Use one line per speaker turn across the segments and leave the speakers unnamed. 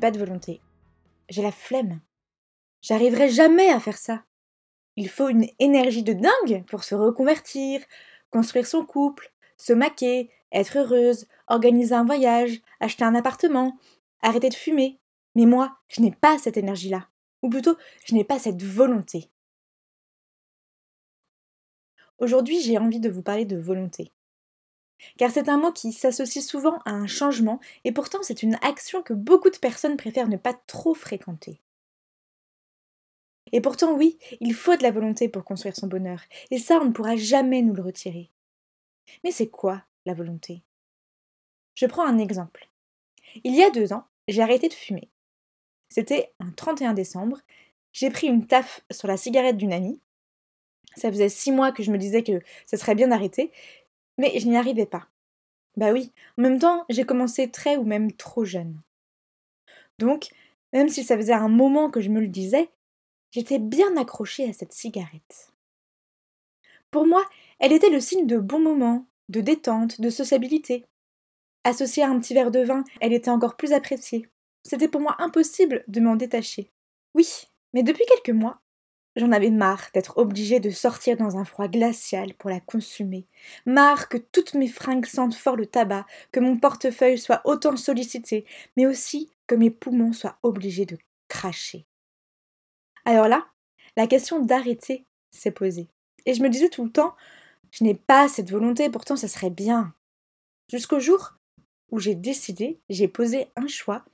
Pas de volonté. J'ai la flemme. J'arriverai jamais à faire ça. Il faut une énergie de dingue pour se reconvertir, construire son couple, se maquer, être heureuse, organiser un voyage, acheter un appartement, arrêter de fumer. Mais moi, je n'ai pas cette énergie-là. Ou plutôt, je n'ai pas cette volonté. Aujourd'hui, j'ai envie de vous parler de volonté car c'est un mot qui s'associe souvent à un changement, et pourtant c'est une action que beaucoup de personnes préfèrent ne pas trop fréquenter. Et pourtant oui, il faut de la volonté pour construire son bonheur, et ça on ne pourra jamais nous le retirer. Mais c'est quoi la volonté? Je prends un exemple. Il y a deux ans, j'ai arrêté de fumer. C'était un 31 décembre, j'ai pris une taffe sur la cigarette d'une amie. Ça faisait six mois que je me disais que ça serait bien d'arrêter, mais je n'y arrivais pas. Bah oui, en même temps, j'ai commencé très ou même trop jeune. Donc, même si ça faisait un moment que je me le disais, j'étais bien accrochée à cette cigarette. Pour moi, elle était le signe de bons moments, de détente, de sociabilité. Associée à un petit verre de vin, elle était encore plus appréciée. C'était pour moi impossible de m'en détacher. Oui, mais depuis quelques mois, J'en avais marre d'être obligée de sortir dans un froid glacial pour la consumer, marre que toutes mes fringues sentent fort le tabac, que mon portefeuille soit autant sollicité, mais aussi que mes poumons soient obligés de cracher. Alors là, la question d'arrêter s'est posée. Et je me disais tout le temps, je n'ai pas cette volonté, pourtant ça serait bien. Jusqu'au jour où j'ai décidé, j'ai posé un choix,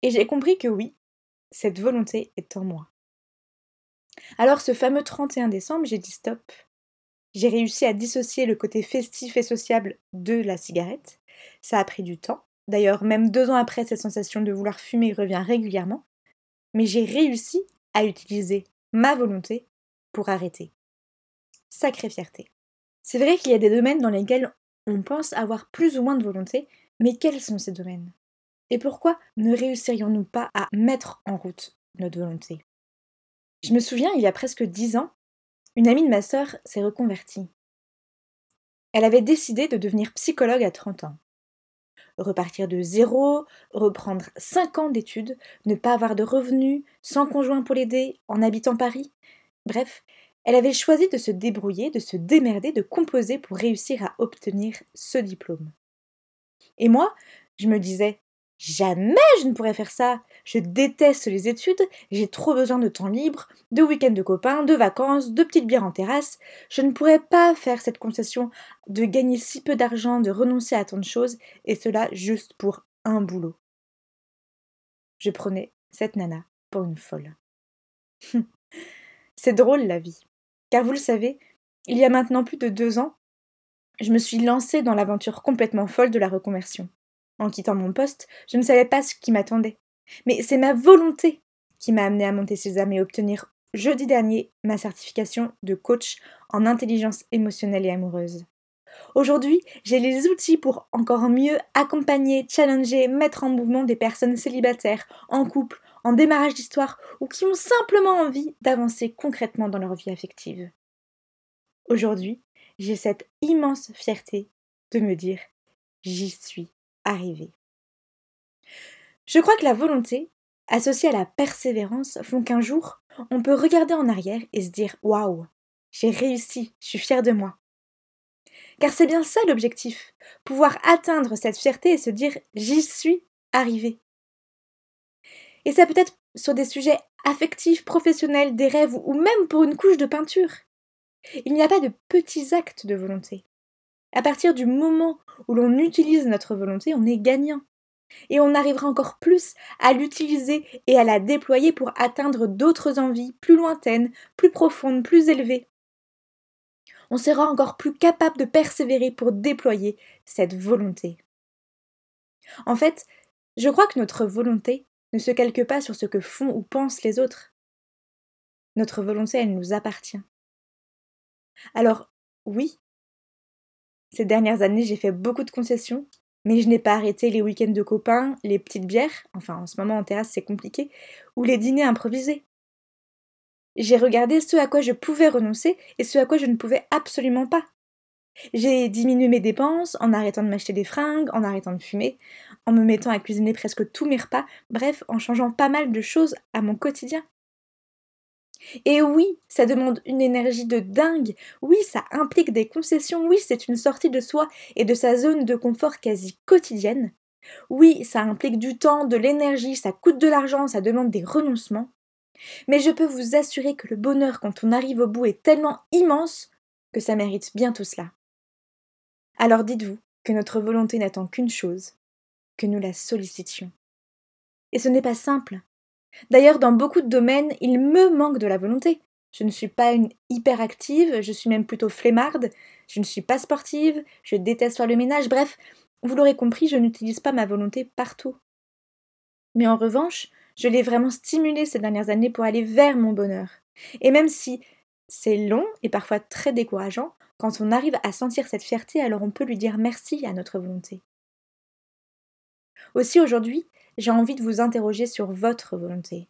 et j'ai compris que oui, cette volonté est en moi. Alors ce fameux 31 décembre, j'ai dit stop. J'ai réussi à dissocier le côté festif et sociable de la cigarette. Ça a pris du temps. D'ailleurs, même deux ans après, cette sensation de vouloir fumer revient régulièrement. Mais j'ai réussi à utiliser ma volonté pour arrêter. Sacrée fierté. C'est vrai qu'il y a des domaines dans lesquels on pense avoir plus ou moins de volonté, mais quels sont ces domaines? Et pourquoi ne réussirions-nous pas à mettre en route notre volonté? Je me souviens, il y a presque dix ans, une amie de ma sœur s'est reconvertie. Elle avait décidé de devenir psychologue à 30 ans. Repartir de zéro, reprendre cinq ans d'études, ne pas avoir de revenus, sans conjoint pour l'aider, en habitant Paris. Bref, elle avait choisi de se débrouiller, de se démerder, de composer pour réussir à obtenir ce diplôme. Et moi, je me disais, Jamais je ne pourrais faire ça. Je déteste les études, j'ai trop besoin de temps libre, de week-ends de copains, de vacances, de petites bières en terrasse. Je ne pourrais pas faire cette concession de gagner si peu d'argent, de renoncer à tant de choses, et cela juste pour un boulot. Je prenais cette nana pour une folle. C'est drôle la vie. Car vous le savez, il y a maintenant plus de deux ans, je me suis lancée dans l'aventure complètement folle de la reconversion. En quittant mon poste, je ne savais pas ce qui m'attendait. Mais c'est ma volonté qui m'a amené à monter Sésame et obtenir jeudi dernier ma certification de coach en intelligence émotionnelle et amoureuse. Aujourd'hui, j'ai les outils pour encore mieux accompagner, challenger, mettre en mouvement des personnes célibataires, en couple, en démarrage d'histoire ou qui ont simplement envie d'avancer concrètement dans leur vie affective. Aujourd'hui, j'ai cette immense fierté de me dire j'y suis arriver. Je crois que la volonté, associée à la persévérance, font qu'un jour, on peut regarder en arrière et se dire Waouh, j'ai réussi, je suis fier de moi. Car c'est bien ça l'objectif, pouvoir atteindre cette fierté et se dire J'y suis arrivé. Et ça peut être sur des sujets affectifs, professionnels, des rêves ou même pour une couche de peinture. Il n'y a pas de petits actes de volonté. À partir du moment où l'on utilise notre volonté, on est gagnant. Et on arrivera encore plus à l'utiliser et à la déployer pour atteindre d'autres envies plus lointaines, plus profondes, plus élevées. On sera encore plus capable de persévérer pour déployer cette volonté. En fait, Je crois que notre volonté ne se calque pas sur ce que font ou pensent les autres. Notre volonté, elle nous appartient. Alors, oui, ces dernières années, j'ai fait beaucoup de concessions, mais je n'ai pas arrêté les week-ends de copains, les petites bières, enfin en ce moment en terrasse c'est compliqué, ou les dîners improvisés. J'ai regardé ce à quoi je pouvais renoncer et ce à quoi je ne pouvais absolument pas. J'ai diminué mes dépenses en arrêtant de m'acheter des fringues, en arrêtant de fumer, en me mettant à cuisiner presque tous mes repas, bref, en changeant pas mal de choses à mon quotidien. Et oui, ça demande une énergie de dingue, oui, ça implique des concessions, oui, c'est une sortie de soi et de sa zone de confort quasi quotidienne. Oui, ça implique du temps, de l'énergie, ça coûte de l'argent, ça demande des renoncements. Mais je peux vous assurer que le bonheur quand on arrive au bout est tellement immense que ça mérite bien tout cela. Alors dites-vous que notre volonté n'attend qu'une chose, que nous la sollicitions. Et ce n'est pas simple, D'ailleurs, dans beaucoup de domaines, il me manque de la volonté. Je ne suis pas une hyperactive, je suis même plutôt flemmarde, je ne suis pas sportive, je déteste faire le ménage, bref, vous l'aurez compris, je n'utilise pas ma volonté partout. Mais en revanche, je l'ai vraiment stimulée ces dernières années pour aller vers mon bonheur. Et même si c'est long et parfois très décourageant, quand on arrive à sentir cette fierté, alors on peut lui dire merci à notre volonté. Aussi aujourd'hui, j'ai envie de vous interroger sur votre volonté.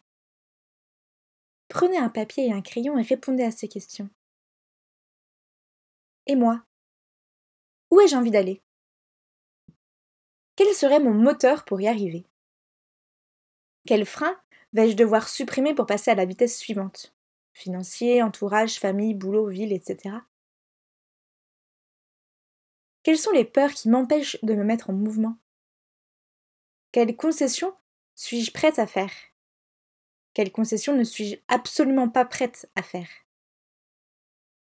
Prenez un papier et un crayon et répondez à ces questions. Et moi? Où ai-je envie d'aller? Quel serait mon moteur pour y arriver? Quel frein vais-je devoir supprimer pour passer à la vitesse suivante? Financier, entourage, famille, boulot, ville, etc. Quelles sont les peurs qui m'empêchent de me mettre en mouvement? Quelle concession suis-je prête à faire? Quelle concession ne suis-je absolument pas prête à faire?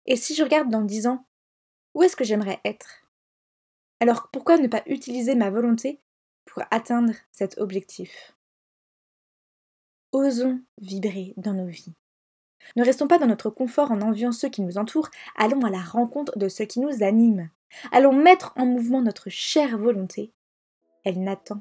Et si je regarde dans dix ans, où est-ce que j'aimerais être? Alors pourquoi ne pas utiliser ma volonté pour atteindre cet objectif? Osons vibrer dans nos vies. Ne restons pas dans notre confort en enviant ceux qui nous entourent, allons à la rencontre de ceux qui nous animent. Allons mettre en mouvement notre chère volonté. Elle n'attend